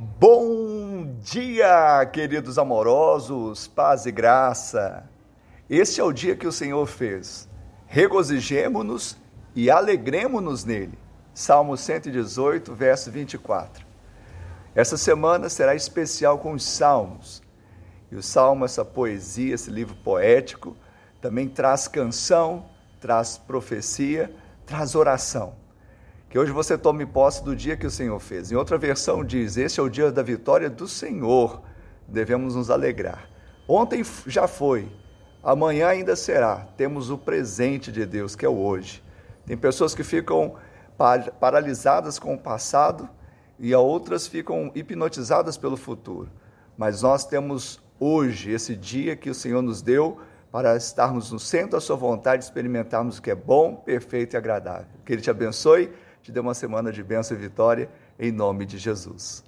Bom dia, queridos amorosos, paz e graça. Este é o dia que o Senhor fez. Regozijemo-nos e alegremo-nos nele. Salmo 118, verso 24. Essa semana será especial com os salmos. E o salmo, essa poesia, esse livro poético, também traz canção, traz profecia, traz oração que hoje você tome posse do dia que o Senhor fez. Em outra versão diz: Este é o dia da vitória do Senhor, devemos nos alegrar. Ontem já foi, amanhã ainda será. Temos o presente de Deus, que é o hoje. Tem pessoas que ficam paralisadas com o passado e outras ficam hipnotizadas pelo futuro. Mas nós temos hoje, esse dia que o Senhor nos deu, para estarmos no centro da Sua vontade, experimentarmos o que é bom, perfeito e agradável. Que Ele te abençoe te dê uma semana de bênção e vitória, em nome de Jesus.